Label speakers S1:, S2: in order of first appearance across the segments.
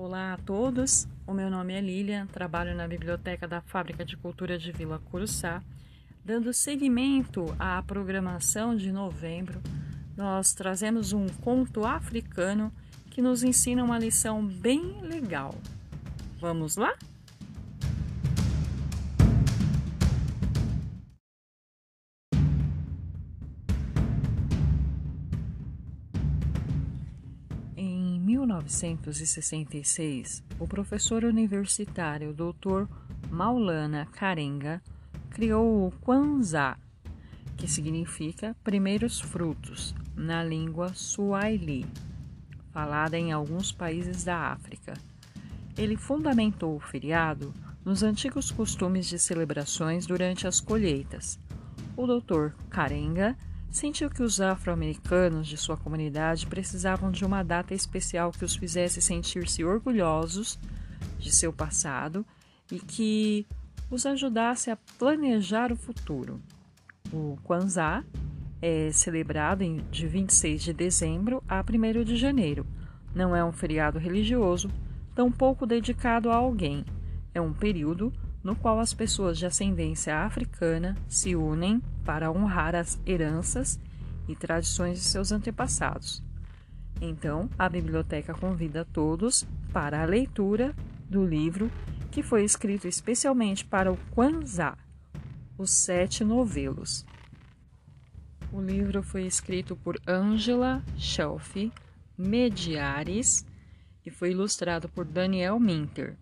S1: Olá a todos, o meu nome é Lilian, trabalho na Biblioteca da Fábrica de Cultura de Vila Curuçá. Dando seguimento à programação de novembro, nós trazemos um conto africano que nos ensina uma lição bem legal. Vamos lá? 1966, o professor universitário Dr. Maulana Karenga criou o Kwanzaa, que significa primeiros frutos, na língua Swahili, falada em alguns países da África. Ele fundamentou o feriado nos antigos costumes de celebrações durante as colheitas. O Dr. Karenga sentiu que os afro-americanos de sua comunidade precisavam de uma data especial que os fizesse sentir-se orgulhosos de seu passado e que os ajudasse a planejar o futuro. O Kwanzaa é celebrado de 26 de dezembro a 1 de janeiro. Não é um feriado religioso, tampouco dedicado a alguém. É um período no qual as pessoas de ascendência africana se unem para honrar as heranças e tradições de seus antepassados. Então, a biblioteca convida todos para a leitura do livro que foi escrito especialmente para o Kwanzaa, Os Sete Novelos. O livro foi escrito por Angela Shelf Mediares e foi ilustrado por Daniel Minter.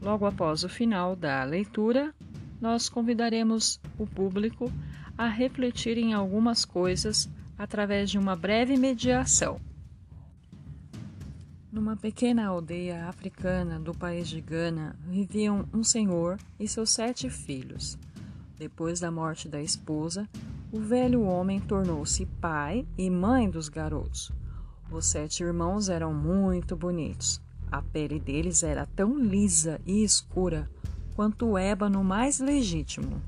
S1: Logo após o final da leitura, nós convidaremos o público a refletir em algumas coisas através de uma breve mediação. Numa pequena aldeia africana do país de Gana viviam um senhor e seus sete filhos. Depois da morte da esposa, o velho homem tornou-se pai e mãe dos garotos. Os sete irmãos eram muito bonitos. A pele deles era tão lisa e escura quanto o ébano mais legítimo.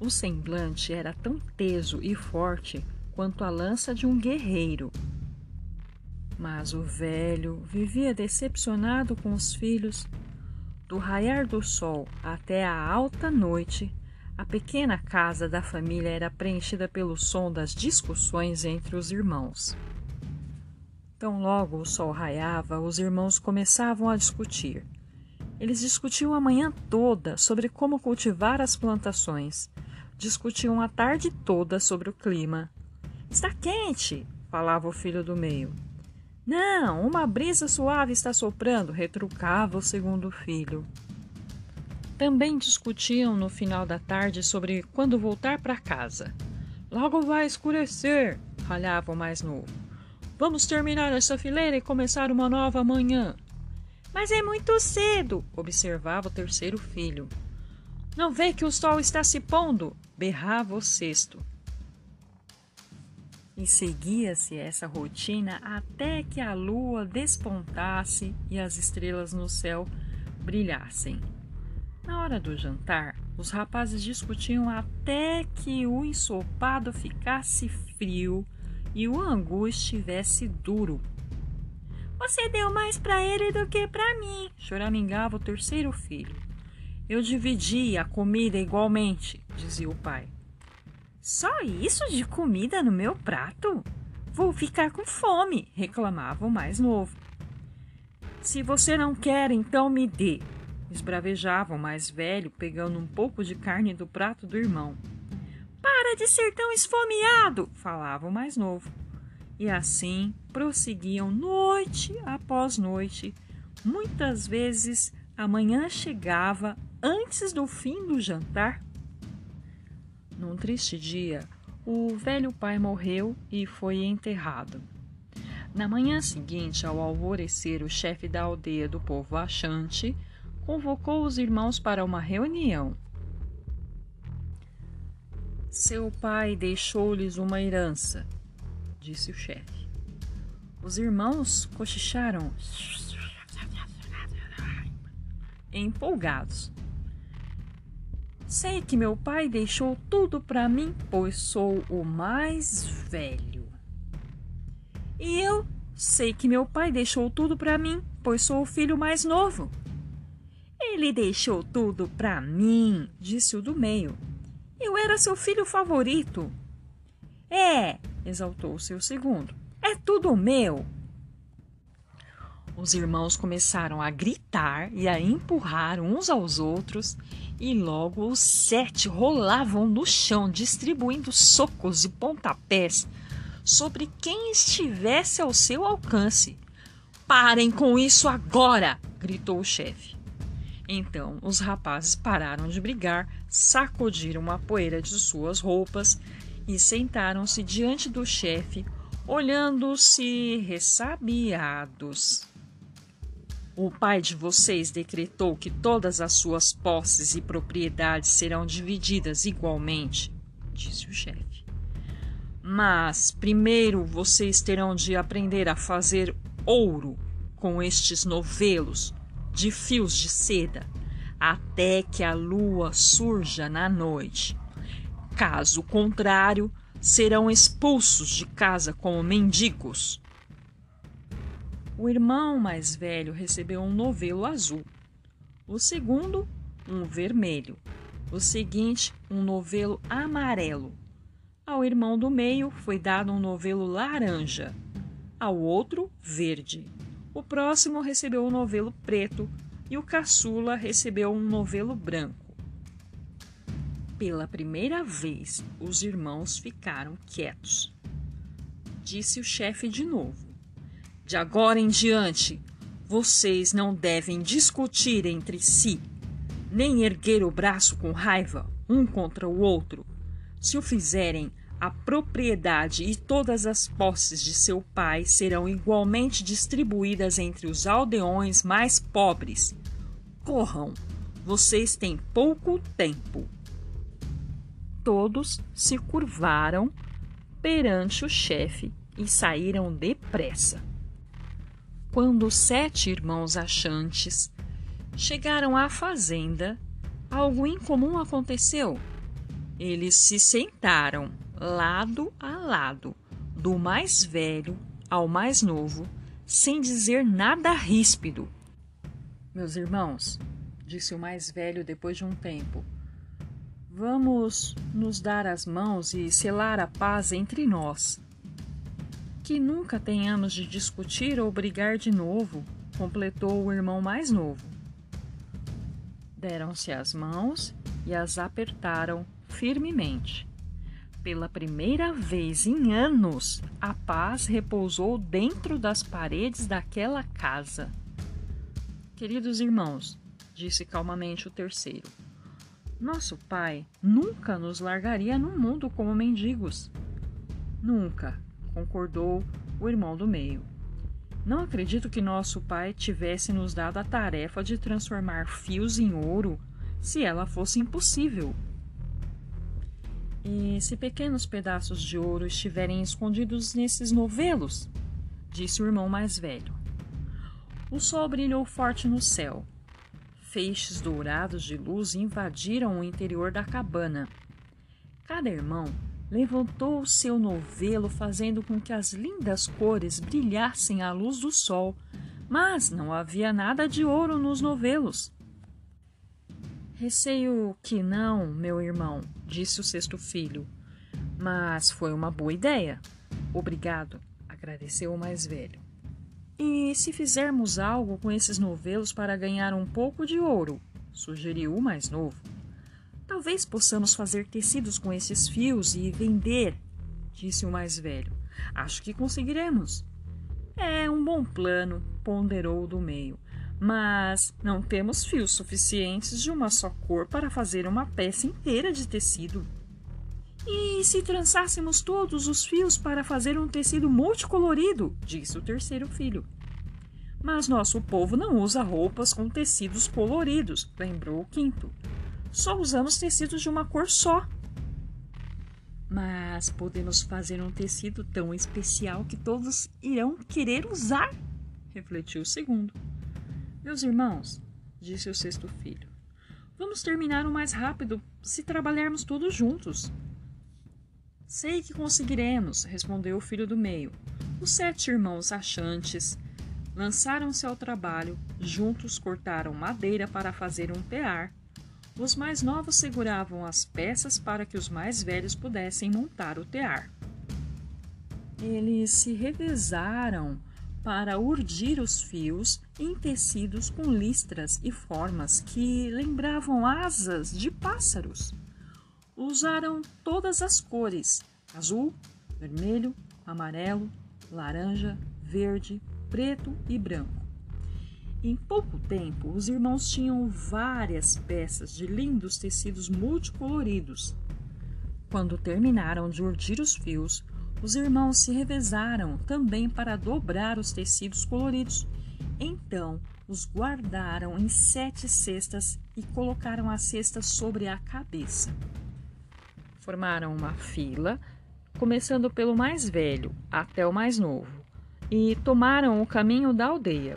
S1: O semblante era tão teso e forte quanto a lança de um guerreiro. Mas o velho vivia decepcionado com os filhos. Do raiar do sol até a alta noite, a pequena casa da família era preenchida pelo som das discussões entre os irmãos. Tão logo o sol raiava, os irmãos começavam a discutir. Eles discutiam a manhã toda sobre como cultivar as plantações. Discutiam a tarde toda sobre o clima. Está quente, falava o filho do meio. Não, uma brisa suave está soprando, retrucava o segundo filho. Também discutiam no final da tarde sobre quando voltar para casa. Logo vai escurecer, ralhava o mais novo. Vamos terminar essa fileira e começar uma nova manhã. Mas é muito cedo, observava o terceiro filho. Não vê que o sol está se pondo? berrava o sexto. E seguia-se essa rotina até que a lua despontasse e as estrelas no céu brilhassem. Na hora do jantar, os rapazes discutiam até que o ensopado ficasse frio e o angu estivesse duro. Você deu mais para ele do que para mim, choramingava o terceiro filho. Eu dividi a comida igualmente, dizia o pai. Só isso de comida no meu prato? Vou ficar com fome, reclamava o mais novo. Se você não quer, então me dê, esbravejava o mais velho, pegando um pouco de carne do prato do irmão. Para de ser tão esfomeado, falava o mais novo. E assim prosseguiam noite após noite. Muitas vezes a manhã chegava antes do fim do jantar num triste dia, o velho pai morreu e foi enterrado. Na manhã seguinte, ao alvorecer, o chefe da aldeia do povo achante convocou os irmãos para uma reunião. Seu pai deixou-lhes uma herança, disse o chefe. Os irmãos cochicharam, empolgados. Sei que meu pai deixou tudo para mim, pois sou o mais velho. E eu Sei que meu pai deixou tudo para mim, pois sou o filho mais novo. Ele deixou tudo para mim, disse o do meio. Eu era seu filho favorito. É, exaltou seu segundo. É tudo meu. Os irmãos começaram a gritar e a empurrar uns aos outros, e logo os sete rolavam no chão, distribuindo socos e pontapés sobre quem estivesse ao seu alcance. Parem com isso agora! gritou o chefe. Então os rapazes pararam de brigar, sacudiram a poeira de suas roupas e sentaram-se diante do chefe, olhando-se ressabiados. O pai de vocês decretou que todas as suas posses e propriedades serão divididas igualmente, disse o chefe. Mas primeiro vocês terão de aprender a fazer ouro com estes novelos de fios de seda até que a lua surja na noite. Caso contrário, serão expulsos de casa como mendigos o irmão mais velho recebeu um novelo azul, o segundo, um vermelho, o seguinte, um novelo amarelo. Ao irmão do meio foi dado um novelo laranja, ao outro, verde. O próximo recebeu um novelo preto e o caçula recebeu um novelo branco. Pela primeira vez, os irmãos ficaram quietos. Disse o chefe de novo. De agora em diante, vocês não devem discutir entre si, nem erguer o braço com raiva um contra o outro. Se o fizerem, a propriedade e todas as posses de seu pai serão igualmente distribuídas entre os aldeões mais pobres. Corram, vocês têm pouco tempo. Todos se curvaram perante o chefe e saíram depressa. Quando os sete irmãos achantes chegaram à fazenda, algo incomum aconteceu. Eles se sentaram lado a lado, do mais velho ao mais novo, sem dizer nada ríspido. Meus irmãos, disse o mais velho depois de um tempo, vamos nos dar as mãos e selar a paz entre nós que nunca tenhamos de discutir ou brigar de novo, completou o irmão mais novo. Deram-se as mãos e as apertaram firmemente. Pela primeira vez em anos, a paz repousou dentro das paredes daquela casa. Queridos irmãos, disse calmamente o terceiro, nosso pai nunca nos largaria no mundo como mendigos. Nunca, concordou o irmão do meio. Não acredito que nosso pai tivesse nos dado a tarefa de transformar fios em ouro se ela fosse impossível. E se pequenos pedaços de ouro estiverem escondidos nesses novelos? disse o irmão mais velho. O sol brilhou forte no céu. Feixes dourados de luz invadiram o interior da cabana. Cada irmão levantou o seu novelo, fazendo com que as lindas cores brilhassem à luz do sol, mas não havia nada de ouro nos novelos. Receio que não, meu irmão, disse o sexto filho. Mas foi uma boa ideia. Obrigado, agradeceu o mais velho. E se fizermos algo com esses novelos para ganhar um pouco de ouro? sugeriu o mais novo. Talvez possamos fazer tecidos com esses fios e vender, disse o mais velho. Acho que conseguiremos. É um bom plano, ponderou o do meio. Mas não temos fios suficientes de uma só cor para fazer uma peça inteira de tecido. E se trançássemos todos os fios para fazer um tecido multicolorido? disse o terceiro filho. Mas nosso povo não usa roupas com tecidos coloridos, lembrou o quinto só usamos tecidos de uma cor só. Mas podemos fazer um tecido tão especial que todos irão querer usar, refletiu o segundo. Meus irmãos, disse o sexto filho, vamos terminar o mais rápido se trabalharmos todos juntos. Sei que conseguiremos, respondeu o filho do meio. Os sete irmãos achantes lançaram-se ao trabalho, juntos cortaram madeira para fazer um tear. Os mais novos seguravam as peças para que os mais velhos pudessem montar o tear. Eles se revezaram para urdir os fios em tecidos com listras e formas que lembravam asas de pássaros. Usaram todas as cores: azul, vermelho, amarelo, laranja, verde, preto e branco. Em pouco tempo, os irmãos tinham várias peças de lindos tecidos multicoloridos. Quando terminaram de urdir os fios, os irmãos se revezaram também para dobrar os tecidos coloridos. Então, os guardaram em sete cestas e colocaram as cestas sobre a cabeça. Formaram uma fila, começando pelo mais velho até o mais novo, e tomaram o caminho da aldeia.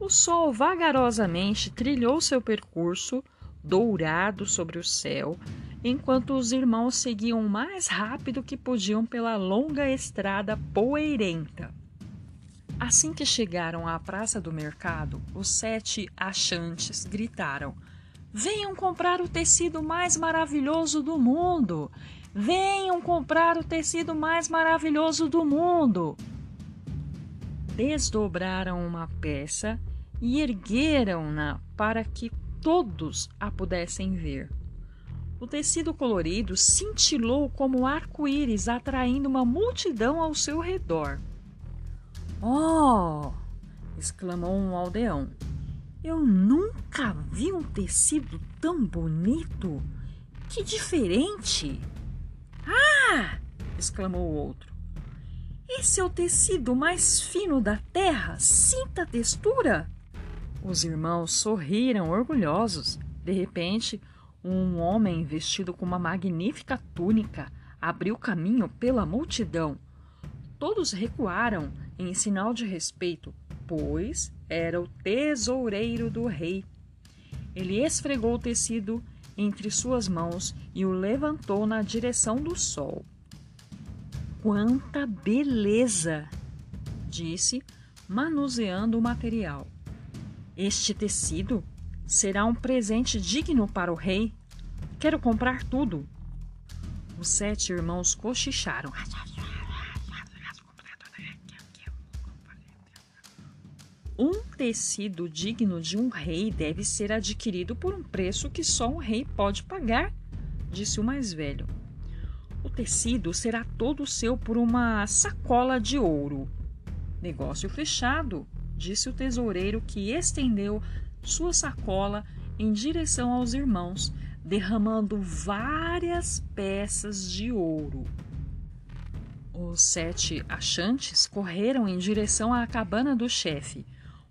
S1: O sol vagarosamente trilhou seu percurso, dourado sobre o céu, enquanto os irmãos seguiam o mais rápido que podiam pela longa estrada poeirenta. Assim que chegaram à praça do mercado, os sete achantes gritaram: Venham comprar o tecido mais maravilhoso do mundo! Venham comprar o tecido mais maravilhoso do mundo! Desdobraram uma peça e ergueram-na para que todos a pudessem ver. O tecido colorido cintilou como arco-íris, atraindo uma multidão ao seu redor. Oh! exclamou um aldeão. Eu nunca vi um tecido tão bonito! Que diferente! Ah! exclamou o outro. Esse é o tecido mais fino da terra. Sinta a textura! Os irmãos sorriram orgulhosos. De repente, um homem vestido com uma magnífica túnica abriu caminho pela multidão. Todos recuaram em sinal de respeito, pois era o tesoureiro do rei. Ele esfregou o tecido entre suas mãos e o levantou na direção do sol. Quanta beleza! disse, manuseando o material. Este tecido Será um presente digno para o rei. Quero comprar tudo. Os sete irmãos cochicharam. Um tecido digno de um rei deve ser adquirido por um preço que só um rei pode pagar, disse o mais velho. O tecido será todo seu por uma sacola de ouro. Negócio fechado, disse o tesoureiro que estendeu sua sacola em direção aos irmãos, derramando várias peças de ouro. Os sete achantes correram em direção à cabana do chefe.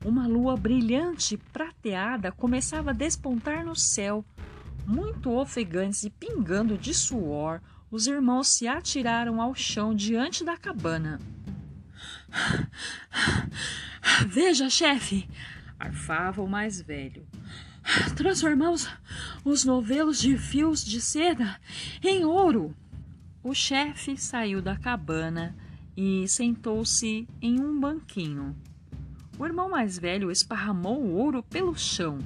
S1: Uma lua brilhante prateada começava a despontar no céu. Muito ofegantes e pingando de suor, os irmãos se atiraram ao chão diante da cabana. Veja, chefe, arfava o mais velho. Transformamos os novelos de fios de seda em ouro. O chefe saiu da cabana e sentou-se em um banquinho. O irmão mais velho esparramou o ouro pelo chão.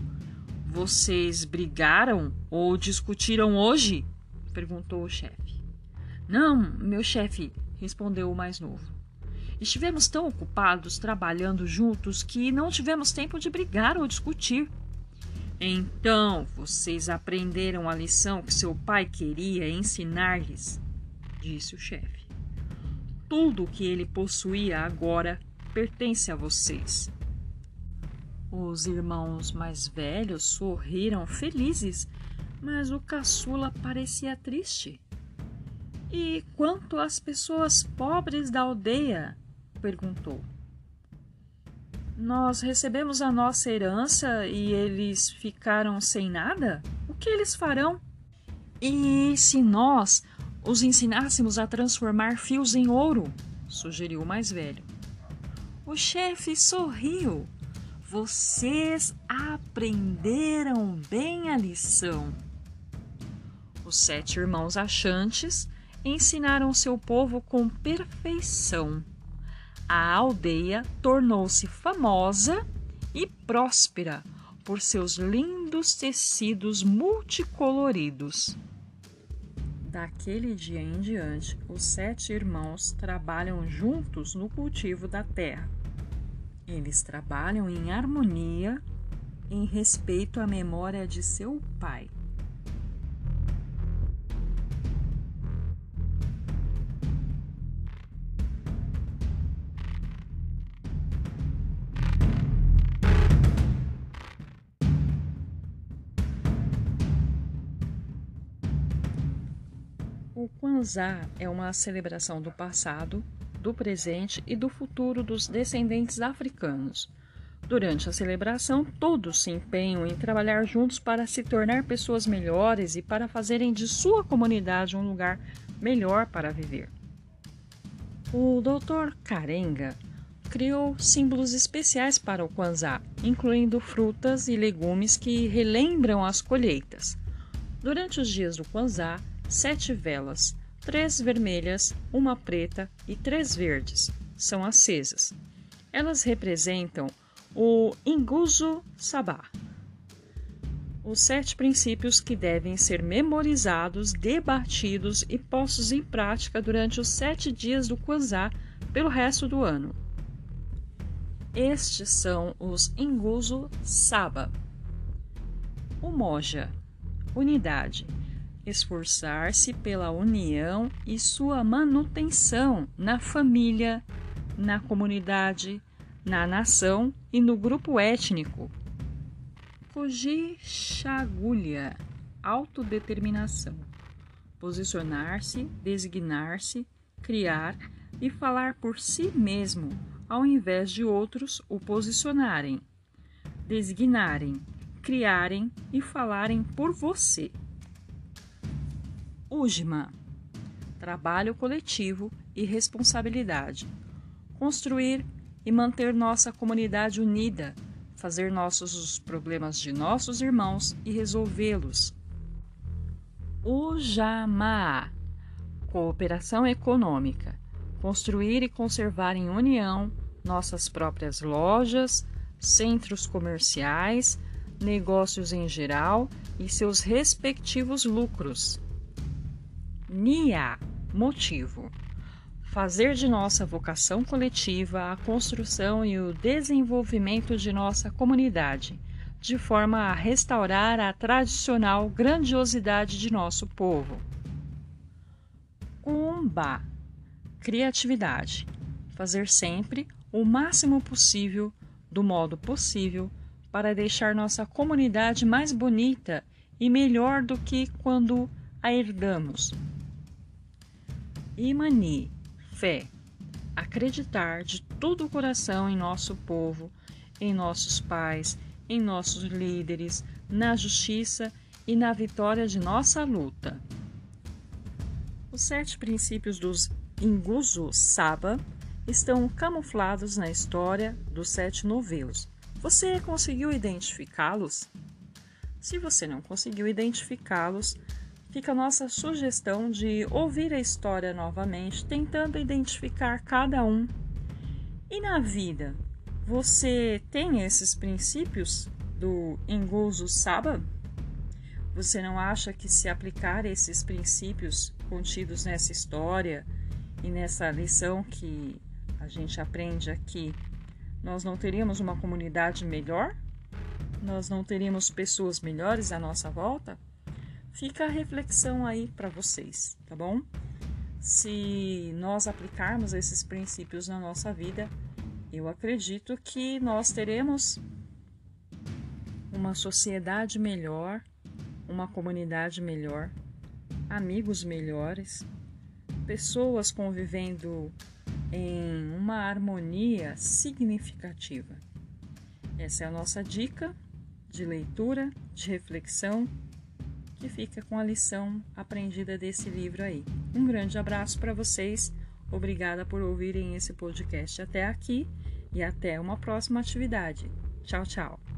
S1: Vocês brigaram ou discutiram hoje? perguntou o chefe. Não, meu chefe, respondeu o mais novo. Estivemos tão ocupados trabalhando juntos que não tivemos tempo de brigar ou discutir. Então, vocês aprenderam a lição que seu pai queria ensinar-lhes, disse o chefe. Tudo o que ele possuía agora pertence a vocês. Os irmãos mais velhos sorriram felizes, mas o caçula parecia triste. E quanto às pessoas pobres da aldeia, perguntou. Nós recebemos a nossa herança e eles ficaram sem nada? O que eles farão? E se nós os ensinássemos a transformar fios em ouro? sugeriu o mais velho. O chefe sorriu. Vocês aprenderam bem a lição. Os sete irmãos achantes ensinaram seu povo com perfeição a aldeia tornou-se famosa e próspera por seus lindos tecidos multicoloridos. Daquele dia em diante, os sete irmãos trabalham juntos no cultivo da terra. Eles trabalham em harmonia, em respeito à memória de seu pai. O Kwanzaa é uma celebração do passado, do presente e do futuro dos descendentes africanos. Durante a celebração, todos se empenham em trabalhar juntos para se tornar pessoas melhores e para fazerem de sua comunidade um lugar melhor para viver. O Dr. Karenga criou símbolos especiais para o Kwanzaa, incluindo frutas e legumes que relembram as colheitas. Durante os dias do Kwanzaa, sete velas, três vermelhas, uma preta e três verdes, são acesas. Elas representam o Inguzo Sabá, os sete princípios que devem ser memorizados, debatidos e postos em prática durante os sete dias do Kwanzaa pelo resto do ano. Estes são os Inguzo Saba. O Moja, unidade esforçar-se pela união e sua manutenção na família, na comunidade, na nação e no grupo étnico. Fugir chagulha, autodeterminação. Posicionar-se, designar-se, criar e falar por si mesmo, ao invés de outros o posicionarem, designarem, criarem e falarem por você. UJMA Trabalho coletivo e responsabilidade. Construir e manter nossa comunidade unida, fazer nossos os problemas de nossos irmãos e resolvê-los. UJAMA Cooperação econômica. Construir e conservar em união nossas próprias lojas, centros comerciais, negócios em geral e seus respectivos lucros. NIA motivo. Fazer de nossa vocação coletiva a construção e o desenvolvimento de nossa comunidade, de forma a restaurar a tradicional grandiosidade de nosso povo. Umba criatividade. Fazer sempre o máximo possível, do modo possível, para deixar nossa comunidade mais bonita e melhor do que quando a herdamos. Imani, fé, acreditar de todo o coração em nosso povo, em nossos pais, em nossos líderes, na justiça e na vitória de nossa luta. Os sete princípios dos Inguzu Saba estão camuflados na história dos sete novelos. Você conseguiu identificá-los? Se você não conseguiu identificá-los, fica a nossa sugestão de ouvir a história novamente, tentando identificar cada um. E na vida, você tem esses princípios do Enguso Saba? Você não acha que se aplicar esses princípios contidos nessa história e nessa lição que a gente aprende aqui, nós não teríamos uma comunidade melhor? Nós não teríamos pessoas melhores à nossa volta? Fica a reflexão aí para vocês, tá bom? Se nós aplicarmos esses princípios na nossa vida, eu acredito que nós teremos uma sociedade melhor, uma comunidade melhor, amigos melhores, pessoas convivendo em uma harmonia significativa. Essa é a nossa dica de leitura, de reflexão que fica com a lição aprendida desse livro aí. Um grande abraço para vocês. Obrigada por ouvirem esse podcast até aqui e até uma próxima atividade. Tchau, tchau.